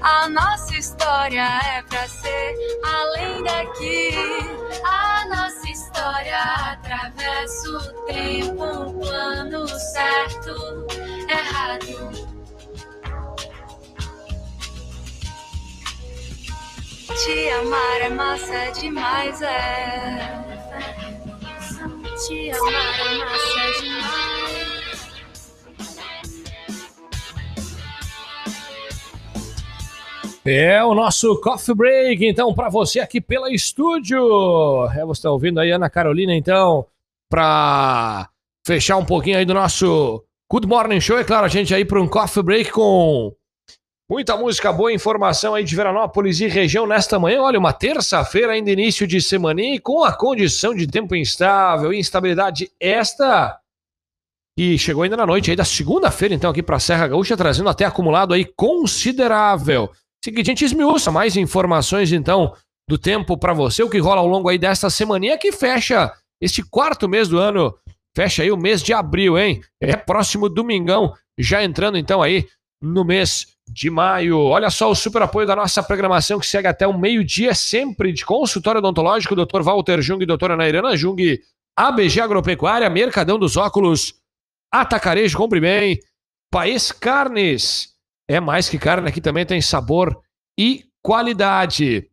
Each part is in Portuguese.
A nossa história é pra ser além daqui. A nossa história atravessa o tempo, um plano certo, errado. Te amar é massa demais, é. Te amar é massa demais. É o nosso coffee break, então, para você aqui pela estúdio. É, você tá ouvindo aí, Ana Carolina, então, para fechar um pouquinho aí do nosso Good Morning Show. É claro, a gente aí para um coffee break com Muita música boa, informação aí de Veranópolis e região nesta manhã. Olha, uma terça-feira, ainda início de semana, e com a condição de tempo instável, instabilidade esta que chegou ainda na noite aí da segunda-feira, então, aqui para a Serra Gaúcha, trazendo até acumulado aí considerável. Seguinte, a gente esmiuça mais informações, então, do tempo para você, o que rola ao longo aí desta semaninha que fecha este quarto mês do ano, fecha aí o mês de abril, hein? É próximo domingão, já entrando então aí no mês de maio. Olha só o super apoio da nossa programação que segue até o meio-dia, sempre de consultório odontológico, Dr. Walter Jung e doutora Nairana Jung, ABG Agropecuária, Mercadão dos Óculos, Atacarejo, compre bem, Paes Carnes, é mais que carne, aqui também tem sabor e qualidade.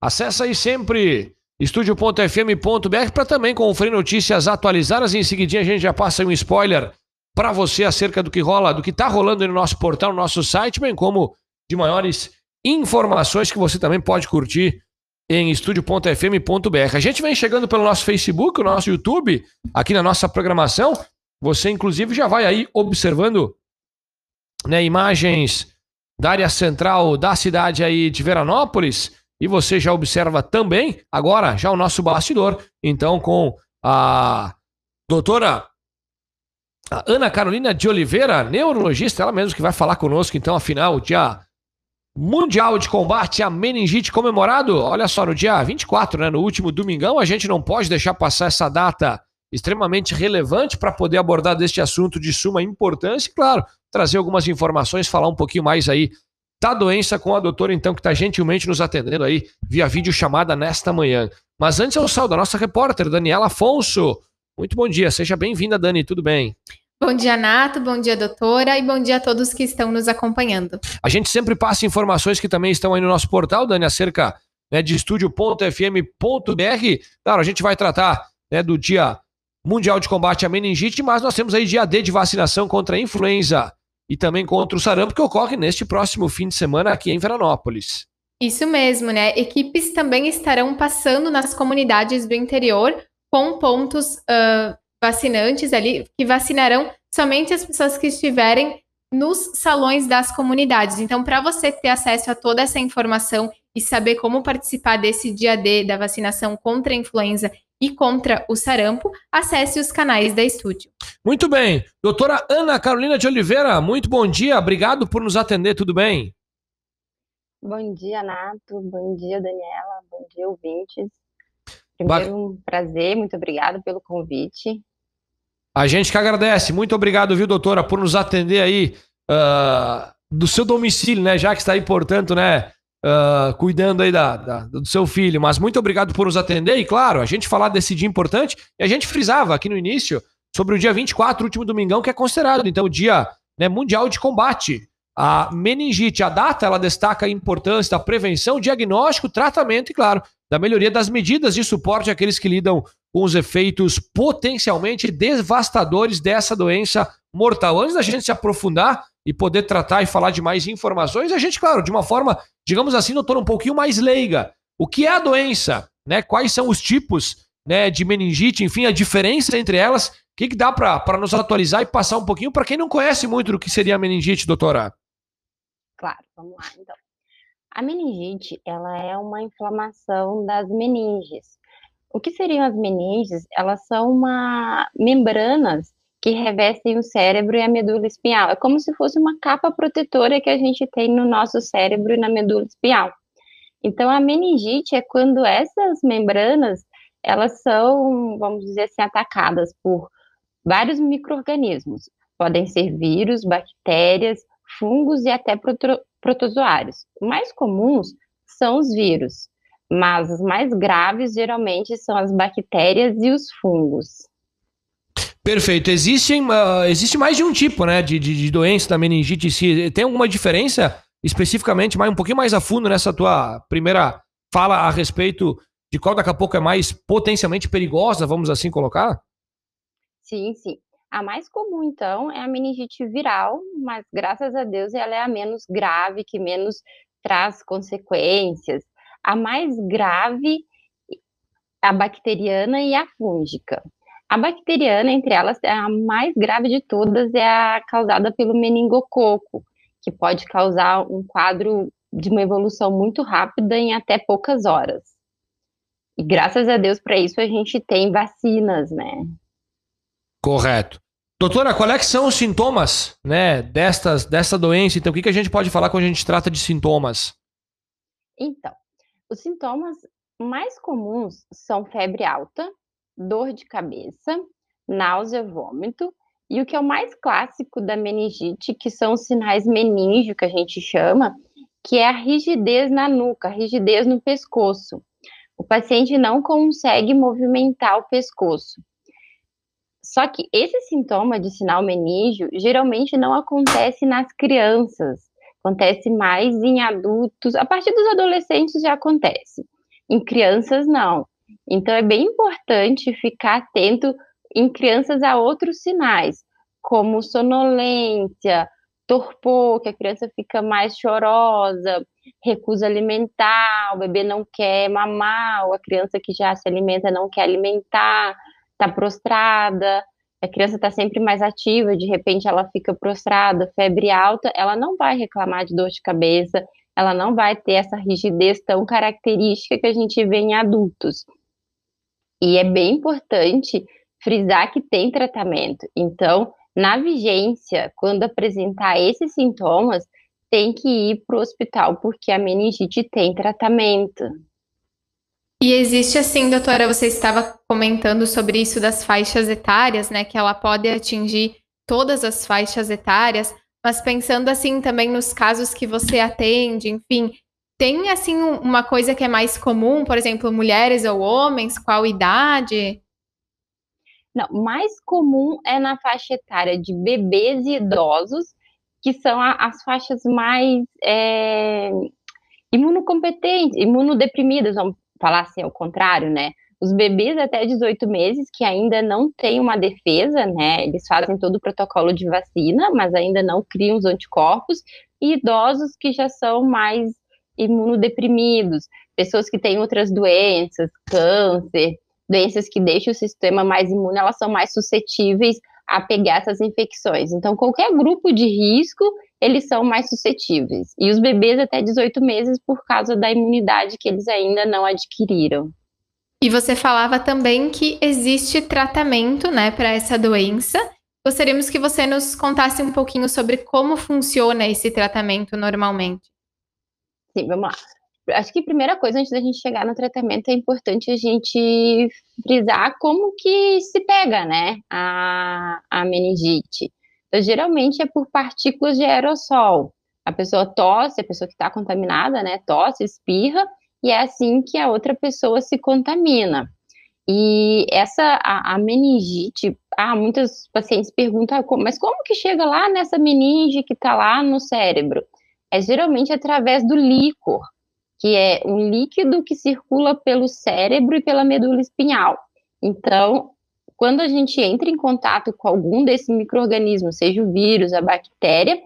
Acesse aí sempre estúdio.fm.br para também conferir notícias atualizadas em seguidinha a gente já passa um spoiler para você acerca do que rola, do que está rolando no nosso portal, no nosso site, bem como de maiores informações que você também pode curtir em estúdio.fm.br. A gente vem chegando pelo nosso Facebook, o nosso YouTube, aqui na nossa programação. Você, inclusive, já vai aí observando né, imagens da área central da cidade aí de Veranópolis. E você já observa também, agora, já o nosso bastidor. Então, com a doutora Ana Carolina de Oliveira, neurologista, ela mesma que vai falar conosco, então, afinal, dia mundial de combate à meningite comemorado, olha só, no dia 24, né, no último domingão, a gente não pode deixar passar essa data extremamente relevante para poder abordar deste assunto de suma importância e, claro, trazer algumas informações, falar um pouquinho mais aí da doença com a doutora, então, que está gentilmente nos atendendo aí via vídeo chamada nesta manhã. Mas antes eu saldo a nossa repórter, Daniela Afonso. Muito bom dia, seja bem-vinda, Dani, tudo bem? Bom dia, Nato, bom dia, doutora, e bom dia a todos que estão nos acompanhando. A gente sempre passa informações que também estão aí no nosso portal, Dani, acerca né, de estúdio.fm.br. Claro, a gente vai tratar né, do Dia Mundial de Combate à Meningite, mas nós temos aí dia D de vacinação contra a influenza e também contra o sarampo, que ocorre neste próximo fim de semana aqui em Veranópolis. Isso mesmo, né? Equipes também estarão passando nas comunidades do interior com pontos uh, vacinantes ali, que vacinarão somente as pessoas que estiverem nos salões das comunidades. Então, para você ter acesso a toda essa informação e saber como participar desse dia D da vacinação contra a influenza e contra o sarampo, acesse os canais da Estúdio. Muito bem. Doutora Ana Carolina de Oliveira, muito bom dia. Obrigado por nos atender, tudo bem? Bom dia, Nato. Bom dia, Daniela. Bom dia, ouvintes. Primeiro, um prazer, muito obrigado pelo convite. A gente que agradece. Muito obrigado, viu, doutora, por nos atender aí uh, do seu domicílio, né? Já que está aí, portanto, né? Uh, cuidando aí da, da, do seu filho. Mas muito obrigado por nos atender. E claro, a gente falar desse dia importante. E a gente frisava aqui no início sobre o dia 24, último domingão, que é considerado, então, o dia né, mundial de combate a meningite. A data ela destaca a importância da prevenção, diagnóstico, tratamento e, claro, da melhoria das medidas de suporte àqueles que lidam com os efeitos potencialmente devastadores dessa doença mortal. Antes da gente se aprofundar e poder tratar e falar de mais informações, a gente, claro, de uma forma, digamos assim, doutor, um pouquinho mais leiga. O que é a doença? Né? Quais são os tipos né, de meningite? Enfim, a diferença entre elas. O que, que dá para nos atualizar e passar um pouquinho para quem não conhece muito do que seria a meningite, doutora? Claro, vamos lá, então. A meningite, ela é uma inflamação das meninges. O que seriam as meninges? Elas são uma membranas que revestem o cérebro e a medula espinhal. É como se fosse uma capa protetora que a gente tem no nosso cérebro e na medula espinhal. Então, a meningite é quando essas membranas, elas são, vamos dizer assim, atacadas por vários micro-organismos. Podem ser vírus, bactérias, fungos e até proto protozoários. Mais comuns são os vírus, mas os mais graves geralmente são as bactérias e os fungos. Perfeito. Existem, uh, existe mais de um tipo, né, de, de, de doença da meningite. Se tem alguma diferença especificamente, mais um pouquinho mais a fundo nessa tua primeira fala a respeito de qual daqui a pouco é mais potencialmente perigosa, vamos assim colocar? Sim, sim. A mais comum, então, é a meningite viral, mas graças a Deus ela é a menos grave, que menos traz consequências. A mais grave, a bacteriana e a fúngica. A bacteriana, entre elas, é a mais grave de todas, é a causada pelo meningococo, que pode causar um quadro de uma evolução muito rápida em até poucas horas. E graças a Deus para isso a gente tem vacinas, né? Correto. Doutora, qual é que são os sintomas, né, destas, dessa doença? Então, o que, que a gente pode falar quando a gente trata de sintomas? Então, os sintomas mais comuns são febre alta, dor de cabeça, náusea, vômito, e o que é o mais clássico da meningite, que são os sinais meníngeo, que a gente chama, que é a rigidez na nuca, rigidez no pescoço. O paciente não consegue movimentar o pescoço. Só que esse sintoma de sinal meníngeo geralmente não acontece nas crianças, acontece mais em adultos, a partir dos adolescentes já acontece. Em crianças, não. Então, é bem importante ficar atento em crianças a outros sinais, como sonolência, torpor, que a criança fica mais chorosa, recusa alimentar, o bebê não quer mamar, ou a criança que já se alimenta não quer alimentar, está prostrada, a criança está sempre mais ativa, de repente ela fica prostrada, febre alta, ela não vai reclamar de dor de cabeça, ela não vai ter essa rigidez tão característica que a gente vê em adultos. E é bem importante frisar que tem tratamento. Então, na vigência, quando apresentar esses sintomas, tem que ir para o hospital, porque a meningite tem tratamento. E existe assim, doutora, você estava comentando sobre isso das faixas etárias, né? Que ela pode atingir todas as faixas etárias, mas pensando assim também nos casos que você atende, enfim, tem assim uma coisa que é mais comum, por exemplo, mulheres ou homens, qual idade? Não, mais comum é na faixa etária de bebês e idosos, que são a, as faixas mais é, imunocompetentes, imunodeprimidas, vamos falar assim ao contrário, né? Os bebês até 18 meses que ainda não têm uma defesa, né? Eles fazem todo o protocolo de vacina, mas ainda não criam os anticorpos, e idosos que já são mais imunodeprimidos, pessoas que têm outras doenças, câncer, doenças que deixam o sistema mais imune, elas são mais suscetíveis a pegar essas infecções. Então, qualquer grupo de risco, eles são mais suscetíveis. E os bebês até 18 meses por causa da imunidade que eles ainda não adquiriram. E você falava também que existe tratamento, né, para essa doença. Gostaríamos que você nos contasse um pouquinho sobre como funciona esse tratamento normalmente. Sim, vamos lá. Acho que a primeira coisa, antes da gente chegar no tratamento, é importante a gente frisar como que se pega, né, a, a meningite. Então, geralmente é por partículas de aerossol. A pessoa tosse, a pessoa que está contaminada, né, tosse, espirra, e é assim que a outra pessoa se contamina. E essa, a, a meningite, ah, muitos pacientes perguntam, ah, mas como que chega lá nessa meninge que está lá no cérebro? é geralmente através do líquor, que é um líquido que circula pelo cérebro e pela medula espinhal. Então, quando a gente entra em contato com algum desses micro-organismos, seja o vírus, a bactéria,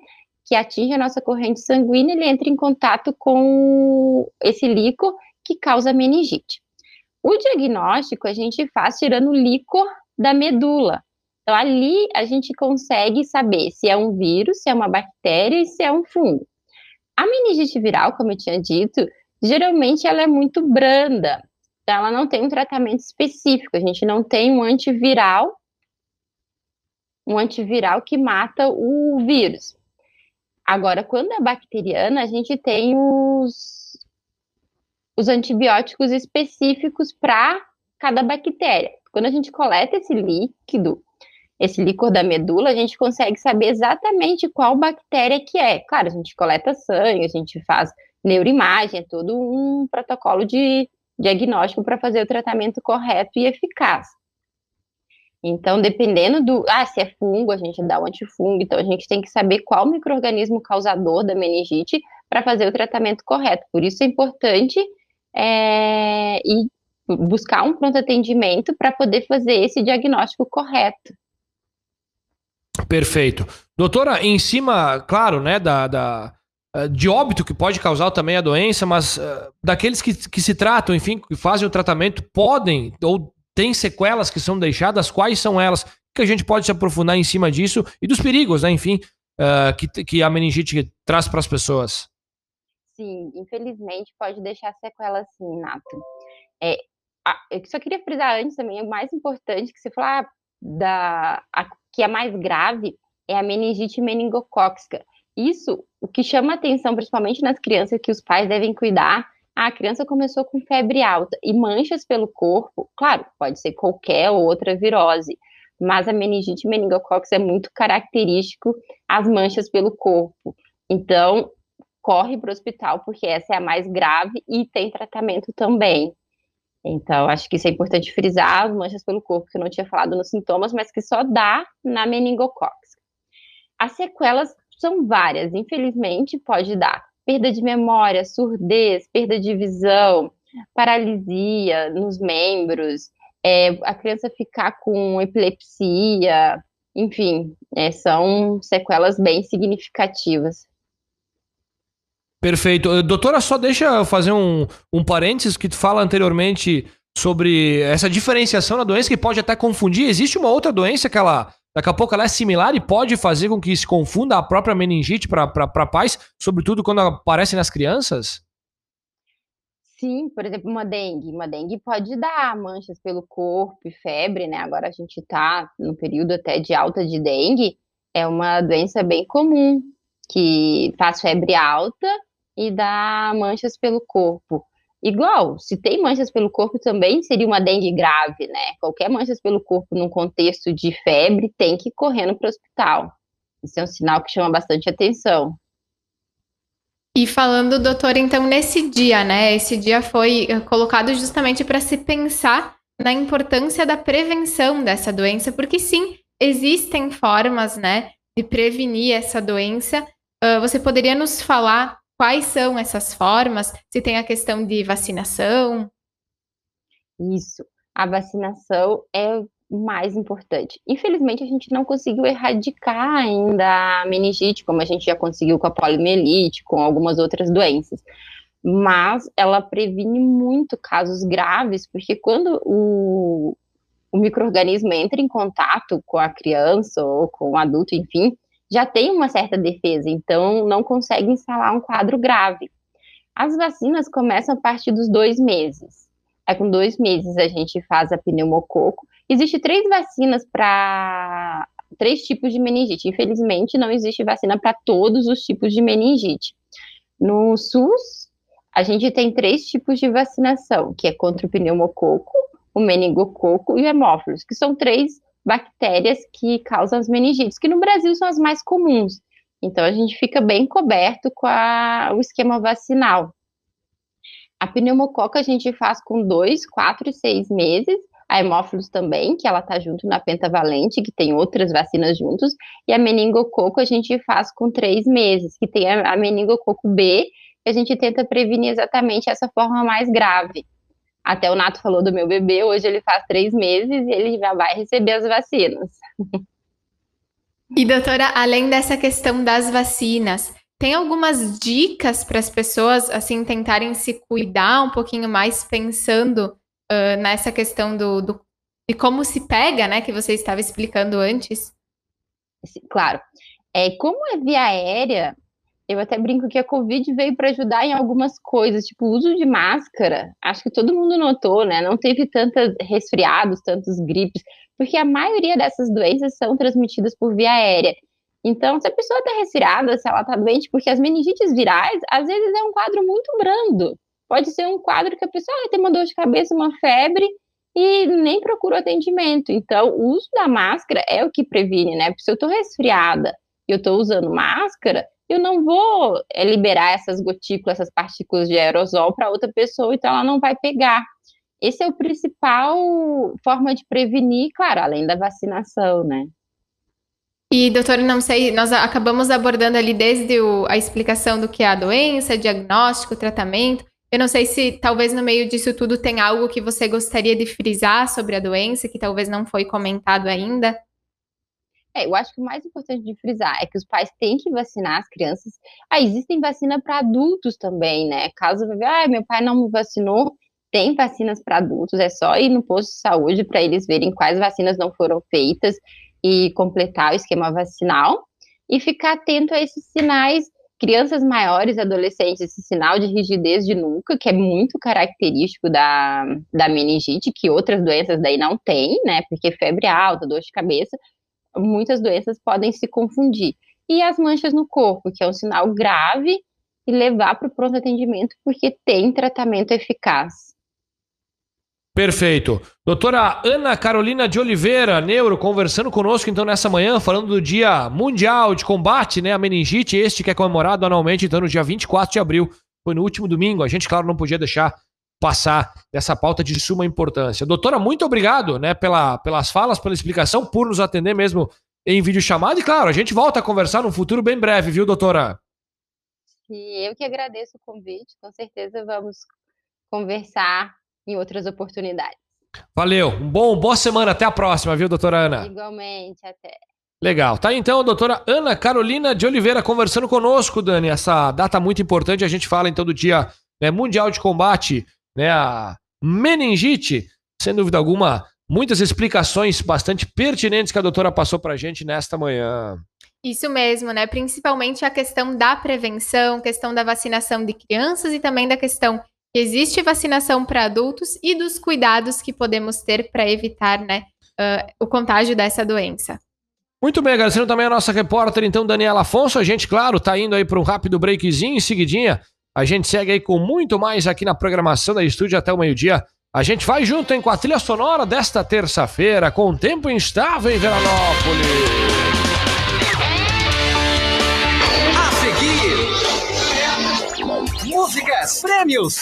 que atinge a nossa corrente sanguínea, ele entra em contato com esse líquor que causa meningite. O diagnóstico a gente faz tirando o líquor da medula. Então, ali a gente consegue saber se é um vírus, se é uma bactéria e se é um fungo. A meningite viral, como eu tinha dito, geralmente ela é muito branda, ela não tem um tratamento específico, a gente não tem um antiviral, um antiviral que mata o vírus. Agora, quando é bacteriana, a gente tem os, os antibióticos específicos para cada bactéria. Quando a gente coleta esse líquido, esse líquor da medula, a gente consegue saber exatamente qual bactéria que é. Claro, a gente coleta sangue, a gente faz neuroimagem, é todo um protocolo de diagnóstico para fazer o tratamento correto e eficaz. Então, dependendo do. Ah, se é fungo, a gente dá o um antifungo. Então, a gente tem que saber qual microorganismo causador da meningite para fazer o tratamento correto. Por isso é importante é, ir buscar um pronto atendimento para poder fazer esse diagnóstico correto. Perfeito. Doutora, em cima, claro, né, da, da de óbito que pode causar também a doença, mas uh, daqueles que, que se tratam, enfim, que fazem o tratamento, podem ou têm sequelas que são deixadas, quais são elas? Que a gente pode se aprofundar em cima disso e dos perigos, né, enfim, uh, que, que a meningite traz para as pessoas. Sim, infelizmente pode deixar sequelas sim, Nato. É, eu só queria frisar antes também, o mais importante que você falou, ah, da, a, que é mais grave é a meningite meningocócica. Isso, o que chama atenção, principalmente nas crianças que os pais devem cuidar, a criança começou com febre alta e manchas pelo corpo, claro, pode ser qualquer outra virose, mas a meningite meningocócica é muito característico as manchas pelo corpo. Então, corre para o hospital, porque essa é a mais grave e tem tratamento também. Então, acho que isso é importante frisar as manchas pelo corpo, que eu não tinha falado nos sintomas, mas que só dá na meningocócica. As sequelas são várias, infelizmente, pode dar perda de memória, surdez, perda de visão, paralisia nos membros, é, a criança ficar com epilepsia, enfim, é, são sequelas bem significativas. Perfeito. Doutora, só deixa eu fazer um, um parênteses que tu fala anteriormente sobre essa diferenciação da doença que pode até confundir. Existe uma outra doença que ela, daqui a pouco ela é similar e pode fazer com que se confunda a própria meningite para pais, sobretudo quando aparece nas crianças? Sim, por exemplo, uma dengue. Uma dengue pode dar manchas pelo corpo e febre, né? Agora a gente está no período até de alta de dengue. É uma doença bem comum, que faz febre alta e dá manchas pelo corpo. Igual, se tem manchas pelo corpo também seria uma dengue grave, né? Qualquer manchas pelo corpo num contexto de febre tem que ir correndo para o hospital. Isso é um sinal que chama bastante atenção. E falando, doutor, então nesse dia, né? Esse dia foi eh, colocado justamente para se pensar na importância da prevenção dessa doença, porque sim, existem formas, né, de prevenir essa doença. Uh, você poderia nos falar quais são essas formas? Se tem a questão de vacinação? Isso. A vacinação é mais importante. Infelizmente, a gente não conseguiu erradicar ainda a meningite, como a gente já conseguiu com a poliomielite, com algumas outras doenças. Mas ela previne muito casos graves, porque quando o, o microorganismo entra em contato com a criança ou com o adulto, enfim, já tem uma certa defesa, então não consegue instalar um quadro grave. As vacinas começam a partir dos dois meses. Aí, com dois meses, a gente faz a pneumococo. Existem três vacinas para três tipos de meningite. Infelizmente, não existe vacina para todos os tipos de meningite. No SUS, a gente tem três tipos de vacinação, que é contra o pneumococo, o meningococo e o hemófilos, que são três bactérias que causam as meningites, que no Brasil são as mais comuns. Então, a gente fica bem coberto com a, o esquema vacinal. A pneumococa a gente faz com dois, quatro e seis meses. A hemófilos também, que ela está junto na pentavalente, que tem outras vacinas juntos. E a meningococo a gente faz com três meses, que tem a, a meningococo B, que a gente tenta prevenir exatamente essa forma mais grave. Até o Nato falou do meu bebê, hoje ele faz três meses e ele já vai receber as vacinas. E doutora, além dessa questão das vacinas, tem algumas dicas para as pessoas assim tentarem se cuidar um pouquinho mais pensando uh, nessa questão do, do, de como se pega, né, que você estava explicando antes? Claro. É, como é via aérea, eu até brinco que a Covid veio para ajudar em algumas coisas, tipo o uso de máscara. Acho que todo mundo notou, né? Não teve tantos resfriados, tantos gripes, porque a maioria dessas doenças são transmitidas por via aérea. Então, se a pessoa está resfriada, se ela está doente, porque as meningites virais, às vezes é um quadro muito brando. Pode ser um quadro que a pessoa ah, tem uma dor de cabeça, uma febre, e nem procura atendimento. Então, o uso da máscara é o que previne, né? Porque se eu estou resfriada e eu estou usando máscara, eu não vou é, liberar essas gotículas, essas partículas de aerosol para outra pessoa, então ela não vai pegar. Esse é o principal forma de prevenir, claro, além da vacinação, né? E, doutor, não sei, nós acabamos abordando ali desde o, a explicação do que é a doença, diagnóstico, tratamento. Eu não sei se talvez no meio disso tudo tem algo que você gostaria de frisar sobre a doença, que talvez não foi comentado ainda. É, eu acho que o mais importante de frisar é que os pais têm que vacinar as crianças. Ah, existem vacina para adultos também, né? Caso ah, meu pai não me vacinou, tem vacinas para adultos, é só ir no posto de saúde para eles verem quais vacinas não foram feitas e completar o esquema vacinal e ficar atento a esses sinais. Crianças maiores, adolescentes, esse sinal de rigidez de nuca, que é muito característico da, da meningite, que outras doenças daí não têm, né? Porque febre alta, dor de cabeça, muitas doenças podem se confundir. E as manchas no corpo, que é um sinal grave, e levar para o pronto atendimento, porque tem tratamento eficaz. Perfeito. Doutora Ana Carolina de Oliveira, neuro, conversando conosco então nessa manhã, falando do Dia Mundial de Combate né, à Meningite, este que é comemorado anualmente então no dia 24 de abril. Foi no último domingo, a gente, claro, não podia deixar passar dessa pauta de suma importância. Doutora, muito obrigado né, pela, pelas falas, pela explicação, por nos atender mesmo em vídeo chamado. E claro, a gente volta a conversar no futuro bem breve, viu, doutora? E eu que agradeço o convite, com certeza vamos conversar em outras oportunidades. Valeu. Um bom, boa semana. Até a próxima, viu, doutora Ana? Igualmente, até. Legal. Tá então a doutora Ana Carolina de Oliveira conversando conosco, Dani. Essa data muito importante. A gente fala então do Dia né, Mundial de Combate né, a meningite. Sem dúvida alguma, muitas explicações bastante pertinentes que a doutora passou pra gente nesta manhã. Isso mesmo, né? Principalmente a questão da prevenção, questão da vacinação de crianças e também da questão existe vacinação para adultos e dos cuidados que podemos ter para evitar né, uh, o contágio dessa doença. Muito bem, agradecendo também a nossa repórter, então, Daniela Afonso. A gente, claro, tá indo aí para um rápido breakzinho em seguidinha. A gente segue aí com muito mais aqui na programação da estúdio até o meio-dia. A gente vai junto hein, com a trilha sonora desta terça-feira, com tempo instável em Veranópolis. A seguir, músicas, prêmios